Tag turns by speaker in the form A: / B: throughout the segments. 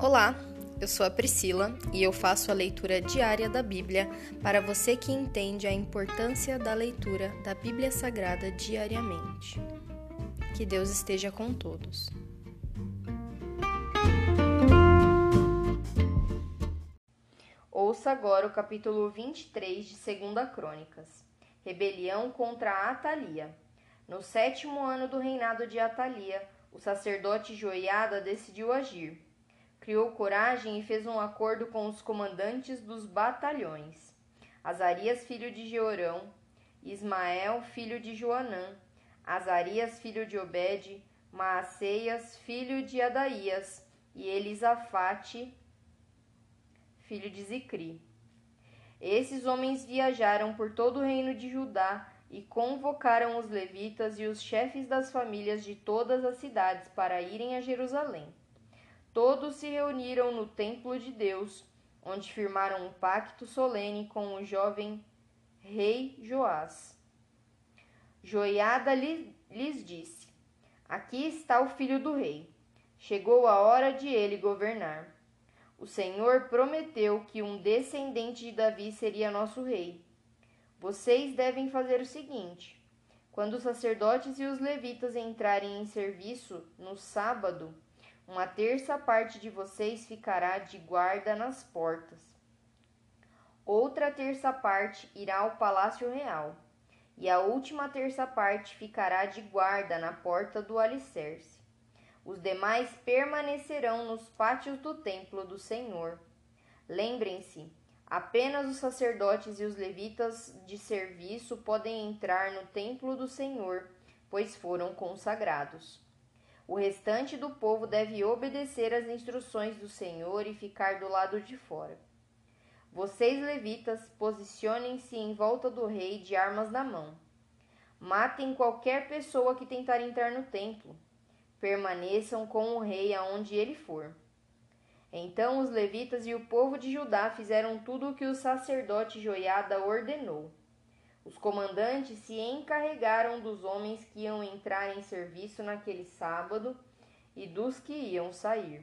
A: Olá, eu sou a Priscila e eu faço a leitura diária da Bíblia para você que entende a importância da leitura da Bíblia Sagrada diariamente. Que Deus esteja com todos. Ouça agora o capítulo 23 de 2 Crônicas. Rebelião contra Atalia. No sétimo ano do reinado de Atalia, o sacerdote Joiada decidiu agir criou coragem e fez um acordo com os comandantes dos batalhões: Azarias, filho de Jeorão, Ismael, filho de Joanã, Azarias, filho de Obed, Maaceias, filho de Adaías, e Elisafate, filho de Zicri. Esses homens viajaram por todo o reino de Judá e convocaram os levitas e os chefes das famílias de todas as cidades para irem a Jerusalém. Todos se reuniram no templo de Deus, onde firmaram um pacto solene com o jovem rei Joás. Joiada lhes disse: Aqui está o filho do rei. Chegou a hora de ele governar. O Senhor prometeu que um descendente de Davi seria nosso rei. Vocês devem fazer o seguinte: quando os sacerdotes e os levitas entrarem em serviço no sábado, uma terça parte de vocês ficará de guarda nas portas. Outra terça parte irá ao palácio real, e a última terça parte ficará de guarda na porta do alicerce. Os demais permanecerão nos pátios do templo do Senhor. Lembrem-se, apenas os sacerdotes e os levitas de serviço podem entrar no templo do Senhor, pois foram consagrados. O restante do povo deve obedecer às instruções do Senhor e ficar do lado de fora. Vocês, levitas, posicionem-se em volta do rei de armas na mão. Matem qualquer pessoa que tentar entrar no templo. Permaneçam com o rei aonde ele for. Então os levitas e o povo de Judá fizeram tudo o que o sacerdote Joiada ordenou. Os comandantes se encarregaram dos homens que iam entrar em serviço naquele sábado e dos que iam sair.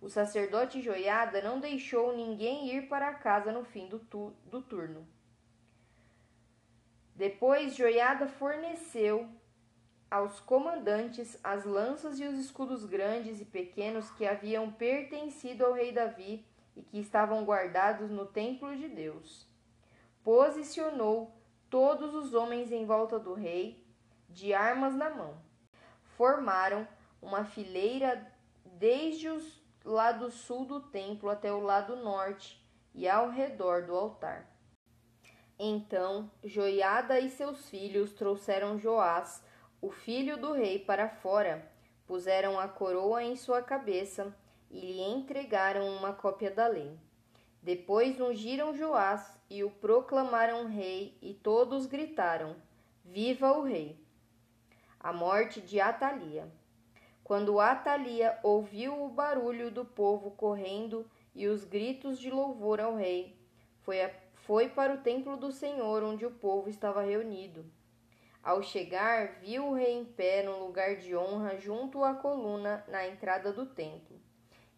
A: O sacerdote Joiada não deixou ninguém ir para casa no fim do, tu do turno. Depois, Joiada forneceu aos comandantes as lanças e os escudos grandes e pequenos que haviam pertencido ao rei Davi e que estavam guardados no templo de Deus. Posicionou todos os homens em volta do rei, de armas na mão. Formaram uma fileira desde o lado sul do templo até o lado norte e ao redor do altar. Então Joiada e seus filhos trouxeram Joás, o filho do rei, para fora, puseram a coroa em sua cabeça e lhe entregaram uma cópia da lei. Depois ungiram Joás e o proclamaram rei, e todos gritaram: Viva o rei! A morte de Atalia. Quando Atalia ouviu o barulho do povo correndo e os gritos de louvor ao rei, foi, a, foi para o templo do Senhor, onde o povo estava reunido. Ao chegar, viu o rei em pé no lugar de honra junto à coluna na entrada do templo.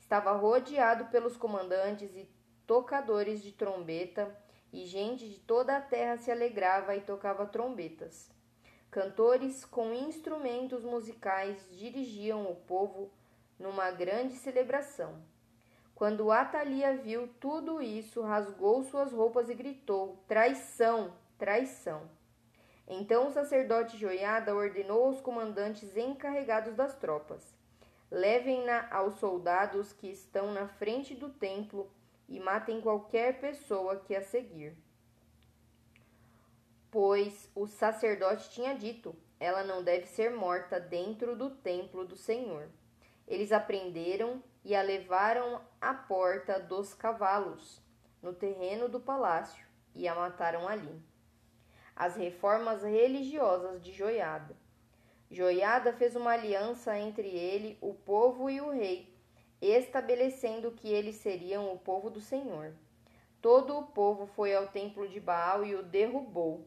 A: Estava rodeado pelos comandantes e tocadores de trombeta, e gente de toda a terra se alegrava e tocava trombetas. Cantores com instrumentos musicais dirigiam o povo numa grande celebração. Quando Atalia viu tudo isso, rasgou suas roupas e gritou: Traição! Traição! Então o sacerdote Joiada ordenou aos comandantes encarregados das tropas: Levem-na aos soldados que estão na frente do templo e matem qualquer pessoa que a seguir. Pois o sacerdote tinha dito: ela não deve ser morta dentro do templo do Senhor. Eles a prenderam e a levaram à porta dos cavalos, no terreno do palácio, e a mataram ali. As reformas religiosas de Joiada. Joiada fez uma aliança entre ele, o povo e o rei, estabelecendo que eles seriam o povo do Senhor. Todo o povo foi ao templo de Baal e o derrubou.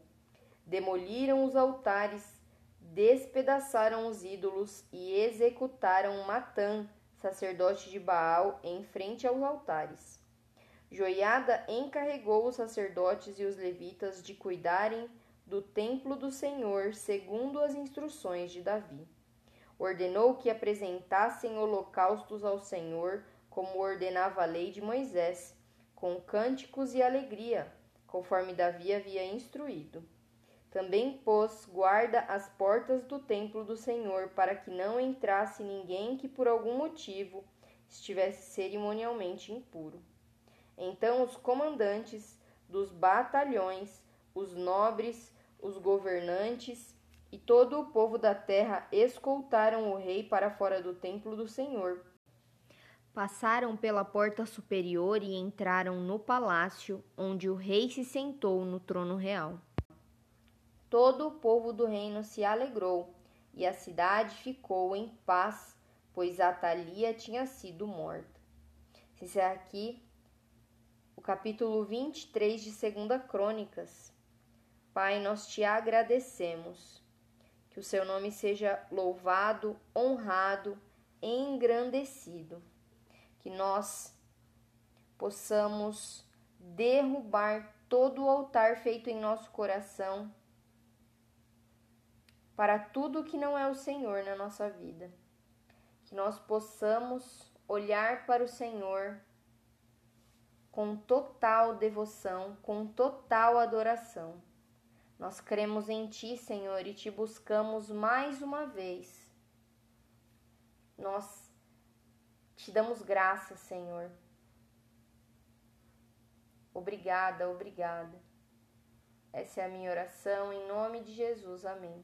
A: Demoliram os altares, despedaçaram os ídolos e executaram Matã, sacerdote de Baal, em frente aos altares. Joiada encarregou os sacerdotes e os levitas de cuidarem do templo do Senhor, segundo as instruções de Davi. Ordenou que apresentassem holocaustos ao Senhor, como ordenava a lei de Moisés, com cânticos e alegria, conforme Davi havia instruído. Também pôs guarda às portas do templo do Senhor, para que não entrasse ninguém que por algum motivo estivesse cerimonialmente impuro. Então os comandantes dos batalhões, os nobres, os governantes e todo o povo da terra escoltaram o rei para fora do templo do Senhor. Passaram pela porta superior e entraram no palácio, onde o rei se sentou no trono real. Todo o povo do reino se alegrou, e a cidade ficou em paz, pois Atalia tinha sido morta. Se aqui o capítulo 23 de 2 Crônicas. Pai, nós te agradecemos. Que o seu nome seja louvado, honrado, engrandecido. Que nós possamos derrubar todo o altar feito em nosso coração para tudo que não é o Senhor na nossa vida. Que nós possamos olhar para o Senhor com total devoção, com total adoração. Nós cremos em Ti, Senhor, e te buscamos mais uma vez. Nós te damos graça, Senhor. Obrigada, obrigada. Essa é a minha oração em nome de Jesus. Amém.